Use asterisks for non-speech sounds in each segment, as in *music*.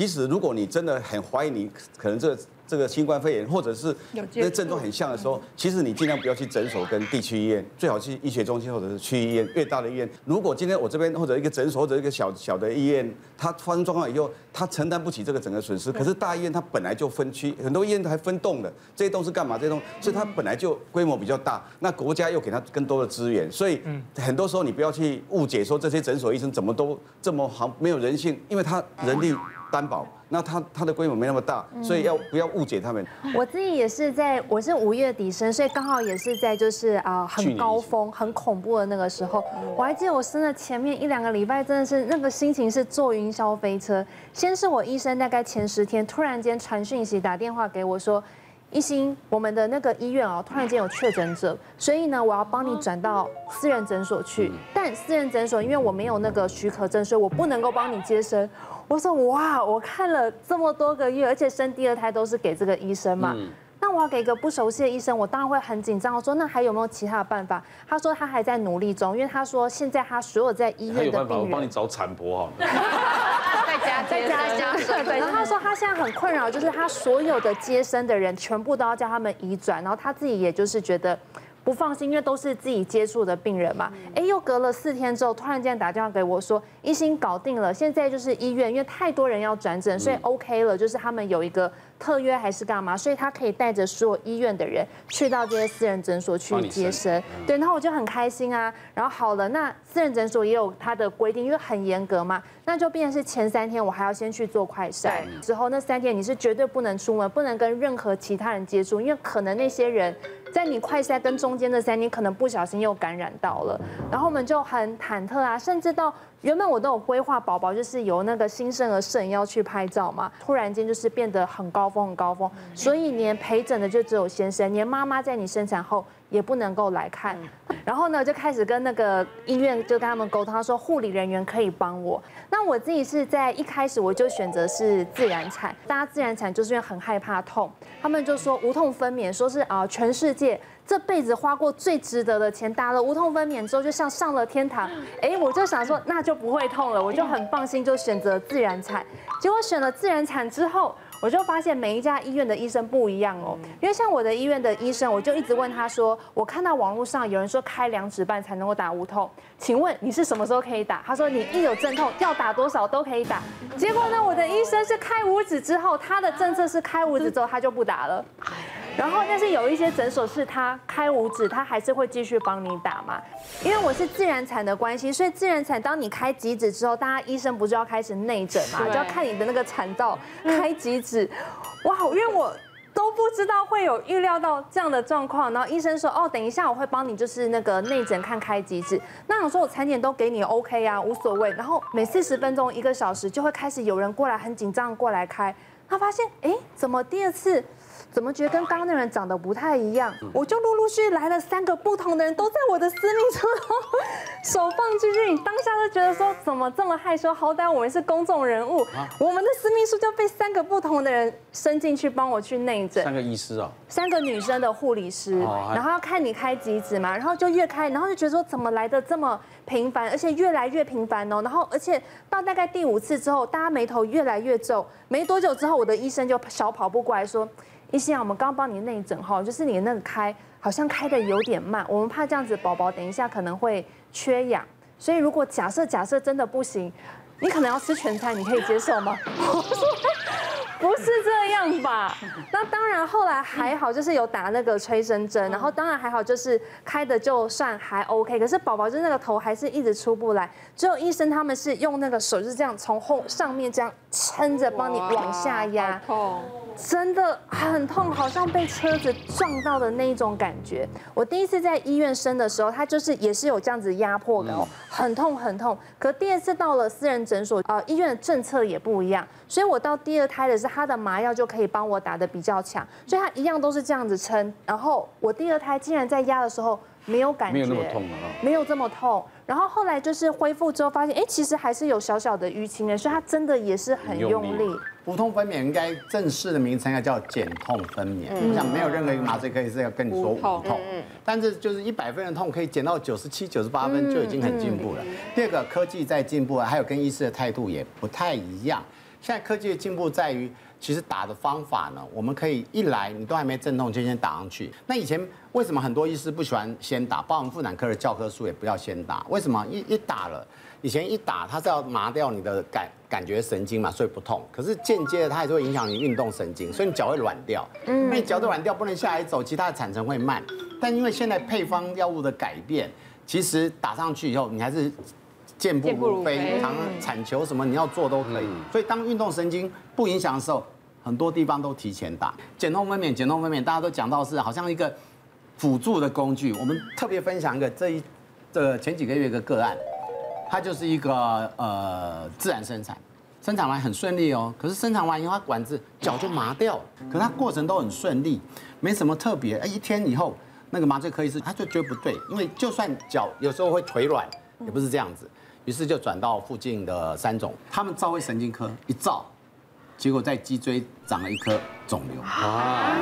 其实如果你真的很怀疑你可能这个。这个新冠肺炎，或者是那症状很像的时候，其实你尽量不要去诊所跟地区医院，最好去医学中心或者是区医院。越大的医院，如果今天我这边或者一个诊所或者一个小小的医院，它发生状况以后，它承担不起这个整个损失。可是大医院它本来就分区，很多医院还分栋的，这些栋是干嘛？这些栋，所以它本来就规模比较大，那国家又给它更多的资源，所以很多时候你不要去误解说这些诊所医生怎么都这么好，没有人性，因为他人力担保。那他他的规模没那么大，所以要不要误解他们？我自己也是在，我是五月底生，所以刚好也是在就是啊很高峰、很恐怖的那个时候。我还记得我生的前面一两个礼拜，真的是那个心情是坐云霄飞车。先是我医生大概前十天突然间传讯息打电话给我说，一心，我们的那个医院哦，突然间有确诊者，所以呢，我要帮你转到私人诊所去。但私人诊所因为我没有那个许可证，所以我不能够帮你接生。我说哇，我看了这么多个月，而且生第二胎都是给这个医生嘛。嗯、那我要给一个不熟悉的医生，我当然会很紧张。我说那还有没有其他的办法？他说他还在努力中，因为他说现在他所有在医院的病人，还有办法，我帮你找产婆好了。*laughs* 在家在家家对。然后他说他现在很困扰，就是他所有的接生的人全部都要叫他们移转，然后他自己也就是觉得。不放心，因为都是自己接触的病人嘛。哎，又隔了四天之后，突然间打电话给我说，医心搞定了，现在就是医院，因为太多人要转诊，所以 OK 了，就是他们有一个特约还是干嘛，所以他可以带着所有医院的人去到这些私人诊所去接生。对，然后我就很开心啊。然后好了，那私人诊所也有他的规定，因为很严格嘛，那就变成是前三天我还要先去做快筛，之后那三天你是绝对不能出门，不能跟任何其他人接触，因为可能那些人。在你快筛跟中间的三天，可能不小心又感染到了，然后我们就很忐忑啊，甚至到原本我都有规划宝宝就是由那个新生儿摄影要去拍照嘛，突然间就是变得很高峰很高峰，所以连陪诊的就只有先生，连妈妈在你生产后也不能够来看，然后呢就开始跟那个医院就跟他们沟通，他说护理人员可以帮我，那我自己是在一开始我就选择是自然产，大家自然产就是因为很害怕痛，他们就说无痛分娩，说是啊全世界。这辈子花过最值得的钱，打了无痛分娩之后，就像上了天堂。*gasps* 哎，我就想说，那就不会痛了，我就很放心，就选择自然产。结果选了自然产之后，我就发现每一家医院的医生不一样哦。因为像我的医院的医生，我就一直问他说，我看到网络上有人说开两指半才能够打无痛，请问你是什么时候可以打？他说你一有阵痛要打多少都可以打。结果呢，我的医生是开五指之后，他的政策是开五指之后他就不打了。然后，但是有一些诊所是他开五指，他还是会继续帮你打嘛。因为我是自然产的关系，所以自然产，当你开几指之后，大家医生不就要开始内诊嘛，就要看你的那个产道开几指。哇，因为我都不知道会有预料到这样的状况。然后医生说，哦，等一下我会帮你就是那个内诊看开几指。那我说我产检都给你 OK 啊，无所谓。然后每四十分钟一个小时就会开始有人过来，很紧张过来开。他发现，哎，怎么第二次？怎么觉得跟刚刚那人长得不太一样？我就陆陆续续来了三个不同的人，都在我的私密处手放进去，你当下就觉得说怎么这么害羞？好歹我们是公众人物，我们的私密处就被三个不同的人伸进去帮我去内诊。三个医师啊？三个女生的护理师，然后要看你开几指嘛，然后就越开，然后就觉得说怎么来的这么频繁，而且越来越频繁哦。然后而且到大概第五次之后，大家眉头越来越皱，没多久之后，我的医生就小跑步过来说。一心啊，我们刚帮你内诊哈，就是你那个开好像开的有点慢，我们怕这样子宝宝等一下可能会缺氧，所以如果假设假设真的不行，你可能要吃全餐，你可以接受吗？*laughs* 不是这样吧？*laughs* 那当然，后来还好，就是有打那个催生针，然后当然还好，就是开的就算还 OK。可是宝宝就那个头还是一直出不来，只有医生他们是用那个手就是这样从后上面这样撑着帮你往下压。痛。真的很痛，好像被车子撞到的那一种感觉。我第一次在医院生的时候，他就是也是有这样子压迫的，很痛很痛。可第二次到了私人诊所，呃，医院的政策也不一样，所以我到第二胎的是他的麻药就可以帮我打的比较强，所以他一样都是这样子撑。然后我第二胎竟然在压的时候没有感觉，没有那么痛，没有这么痛。然后后来就是恢复之后发现，哎，其实还是有小小的淤青的，所以他真的也是很用力。无痛分娩应该正式的名称要叫减痛分娩。我想没有任何一个麻醉科医生要跟你说无痛，但是就是一百分的痛可以减到九十七、九十八分就已经很进步了。第二个科技在进步啊，还有跟医师的态度也不太一样。现在科技的进步在于，其实打的方法呢，我们可以一来你都还没阵痛就先打上去。那以前为什么很多医师不喜欢先打？包括妇产科的教科书也不要先打。为什么？一一打了，以前一打它是要麻掉你的感感觉神经嘛，所以不痛。可是间接的它还是会影响你运动神经，所以你脚会软掉。嗯，那你脚都软掉，不能下来走，其他的产程会慢。但因为现在配方药物的改变，其实打上去以后，你还是。健步如飞，常常产球什么你要做都可以。所以当运动神经不影响的时候，很多地方都提前打。减痛分娩，减痛分娩，大家都讲到是好像一个辅助的工具。我们特别分享一个这一这前几个月一个个案，它就是一个呃自然生产，生产完很顺利哦。可是生产完以后，它管子脚就麻掉了，可是它过程都很顺利，没什么特别。哎，一天以后那个麻醉科医师他就觉得不对，因为就算脚有时候会腿软，也不是这样子。于是就转到附近的三总，他们照胃神经科一照，结果在脊椎长了一颗肿瘤。啊，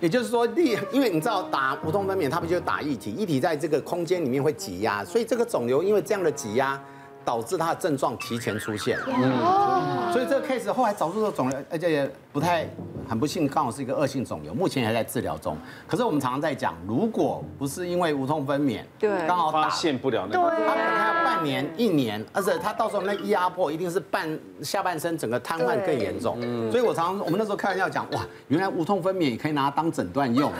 也就是说，力，因为你知道打无痛分娩，他们就打液体，液体在这个空间里面会挤压，所以这个肿瘤因为这样的挤压。导致它的症状提前出现，嗯，所以这个 case 后来找出的肿瘤，而且也不太很不幸，刚好是一个恶性肿瘤，目前还在治疗中。可是我们常常在讲，如果不是因为无痛分娩，对，刚好发现不了那个，他可能还要半年、一年，而且他到时候那压迫一定是半下半身整个瘫痪更严重。所以我常常我们那时候开玩笑讲，哇，原来无痛分娩也可以拿它当诊断用，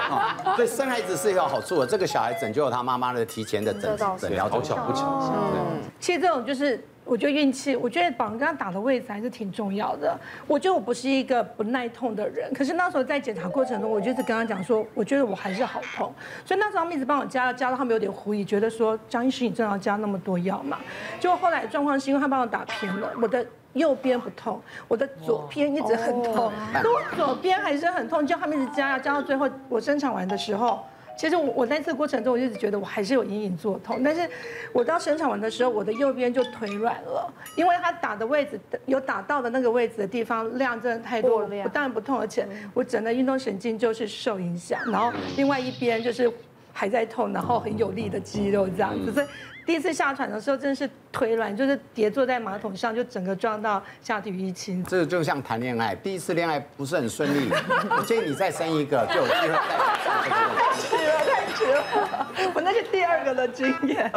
*laughs* 所以生孩子是有好处的。这个小孩拯救了他妈妈的提前的诊诊疗，好巧不巧，嗯。其实这种就是，我觉得运气。我觉得绑刚刚打的位置还是挺重要的。我觉得我不是一个不耐痛的人，可是那时候在检查过程中，我就是跟他讲说，我觉得我还是好痛。所以那时候他们一直帮我加，加到他们有点狐疑，觉得说张医师，你真的要加那么多药嘛。就后来状况是因为他帮我打偏了，我的右边不痛，我的左边一直很痛，都左边还是很痛，就他们一直加药，加到最后我生产完的时候。其实我我在这个过程中，我一直觉得我还是有隐隐作痛，但是我到生产完的时候，我的右边就腿软了，因为他打的位置有打到的那个位置的地方量真的太多了，不但不痛，而且我整个运动神经就是受影响，然后另外一边就是还在痛，然后很有力的肌肉这样子，所以。第一次下船的时候，真的是腿软，就是跌坐在马桶上，就整个撞到下体淤青。这个就像谈恋爱，第一次恋爱不是很顺利，*laughs* 我建议你再生一个，就有机会再。太迟了，太迟了！我那是第二个的经验。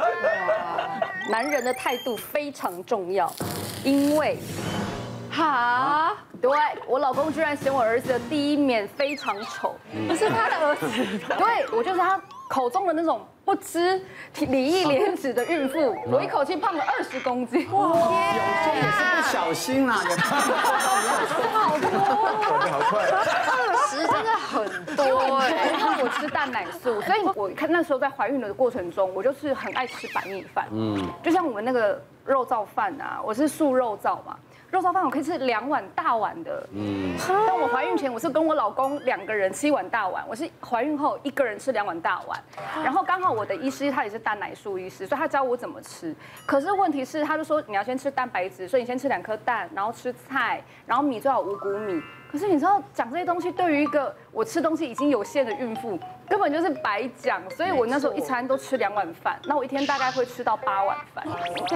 男人的态度非常重要，因为，哈，对我老公居然嫌我儿子的第一面非常丑，不是他的儿子，*laughs* 对我就是他口中的那种。不知礼义廉耻的孕妇，我一口气胖了二十公斤。哇，有也是不小心啦，也胖了好多，好快，二十真的很多。哎。因为我吃蛋奶素，所以我看那时候在怀孕的过程中，我就是很爱吃白米饭，嗯，就像我们那个肉燥饭啊，我是素肉燥嘛。肉燥饭我可以吃两碗大碗的，嗯，但我怀孕前我是跟我老公两个人吃一碗大碗，我是怀孕后一个人吃两碗大碗，然后刚好我的医师他也是蛋奶素医师，所以他教我怎么吃。可是问题是，他就说你要先吃蛋白质，所以你先吃两颗蛋，然后吃菜，然后米最好五谷米。可是你知道讲这些东西，对于一个我吃东西已经有限的孕妇，根本就是白讲。所以我那时候一餐都吃两碗饭，那我一天大概会吃到八碗饭。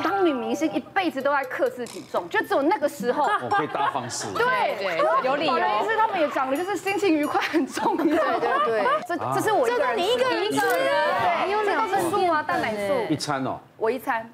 当女明星一辈子都在克制体重，就只有那个时候。我可以大方式。*laughs* 对对，有理由。意思他们也讲了，就是心情愉快很重要。对对对，*laughs* 这这是我一个人，你一个人一个人，对，因为这都是素啊，蛋奶素。一餐哦。我一餐，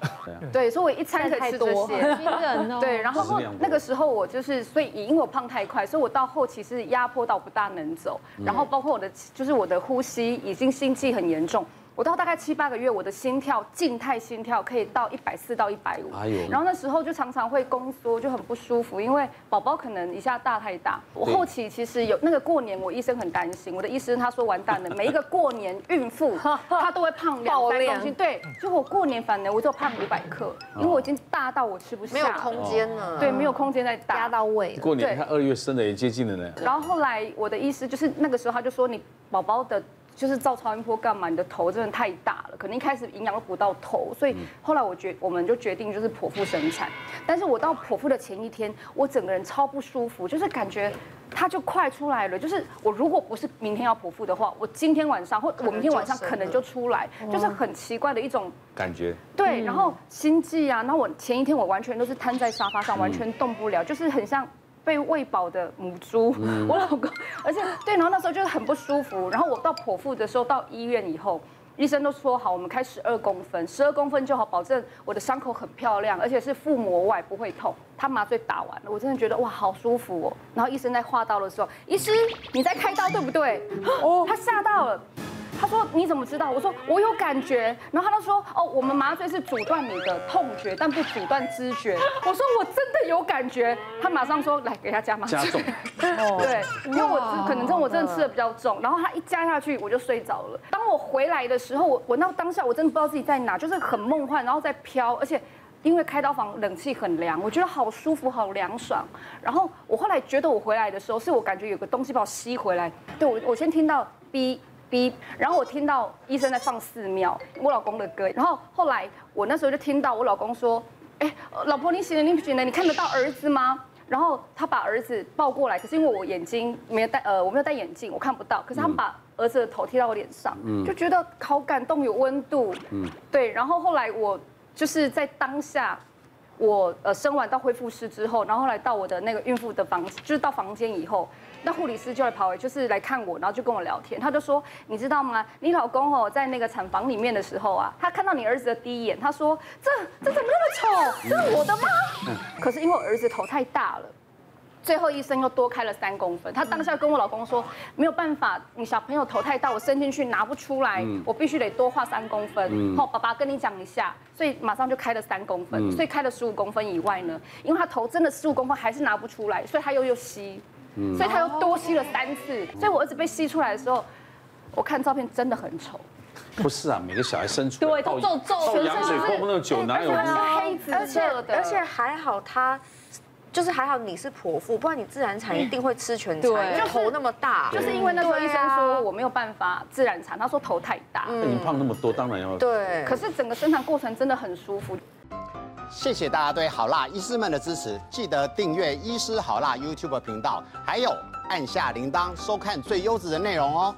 对，所以我一餐可以吃这些，*laughs* 对，然后那个时候我就是，所以也因为我胖太快，所以我到后期是压迫到不大能走，然后包括我的就是我的呼吸已经心悸很严重。我到大概七八个月，我的心跳静态心跳可以到一百四到一百五，然后那时候就常常会宫缩，就很不舒服，因为宝宝可能一下大太大。我后期其实有那个过年，我医生很担心，我的医生他说完蛋了，每一个过年孕妇 *laughs* 她都会胖两三公斤，对，就我过年反而我就胖五百克，因为我已经大到我吃不下，没有空间了，对，没有空间再大，压到胃。过年他二月生的也接近了呢。然后后来我的医师就是那个时候他就说你宝宝的。就是照超音波干嘛？你的头真的太大了，可能一开始营养都不到头，所以后来我决我们就决定就是剖腹生产。但是我到剖腹的前一天，我整个人超不舒服，就是感觉它就快出来了。就是我如果不是明天要剖腹的话，我今天晚上或我明天晚上可能就出来，就是很奇怪的一种感觉。对，然后心悸啊，然后我前一天我完全都是瘫在沙发上，完全动不了，就是很像。被喂饱的母猪，我老公，而且对，然后那时候就是很不舒服。然后我到剖腹的时候，到医院以后，医生都说好，我们开十二公分，十二公分就好，保证我的伤口很漂亮，而且是腹膜外不会痛。他麻醉打完了，我真的觉得哇，好舒服哦。然后医生在划刀的时候，医师你在开刀对不对？哦，他吓到了。他说：“你怎么知道？”我说：“我有感觉。”然后他就说：“哦，我们麻醉是阻断你的痛觉，但不阻断知觉。*laughs* ”我说：“我真的有感觉。”他马上说：“来，给他加麻醉。”加重。*laughs* 对，因为我可能真的我真的吃的比较重，然后他一加下去，我就睡着了。当我回来的时候，我我那当下我真的不知道自己在哪，就是很梦幻，然后在飘，而且因为开刀房冷气很凉，我觉得好舒服，好凉爽。然后我后来觉得我回来的时候，是我感觉有个东西把我吸回来。对，我我先听到 B。哔，然后我听到医生在放寺庙，我老公的歌。然后后来我那时候就听到我老公说：“哎，老婆你醒了，你不醒了？你看得到儿子吗？”然后他把儿子抱过来，可是因为我眼睛没有戴，呃，我没有戴眼镜，我看不到。可是他把儿子的头贴到我脸上，就觉得好感动，有温度。嗯，对。然后后来我就是在当下，我呃生完到恢复室之后，然后后来到我的那个孕妇的房，就是到房间以后。那护理师就会跑，就是来看我，然后就跟我聊天。他就说：“你知道吗？你老公哦，在那个产房里面的时候啊，他看到你儿子的第一眼，他说：这这怎么那么丑？这是我的吗？可是因为我儿子头太大了，最后医生又多开了三公分。他当下跟我老公说：没有办法，你小朋友头太大，我伸进去拿不出来，我必须得多画三公分。好，爸爸跟你讲一下，所以马上就开了三公分。所以开了十五公分以外呢，因为他头真的十五公分还是拿不出来，所以他又又吸。”所以他又多吸了三次，所以我儿子被吸出来的时候，我看照片真的很丑。不是啊，每个小孩生出来对都皱皱，全身是泡那么久，哪有黑紫色的？而且还好他，就是还好你是剖腹，不然你自然产一定会吃全餐，因为头那么大。就是因为那时候医生说我没有办法自然产，他说头太大。你胖那么多，当然要对。可是整个生产过程真的很舒服。谢谢大家对好辣医师们的支持，记得订阅医师好辣 YouTube 频道，还有按下铃铛收看最优质的内容哦。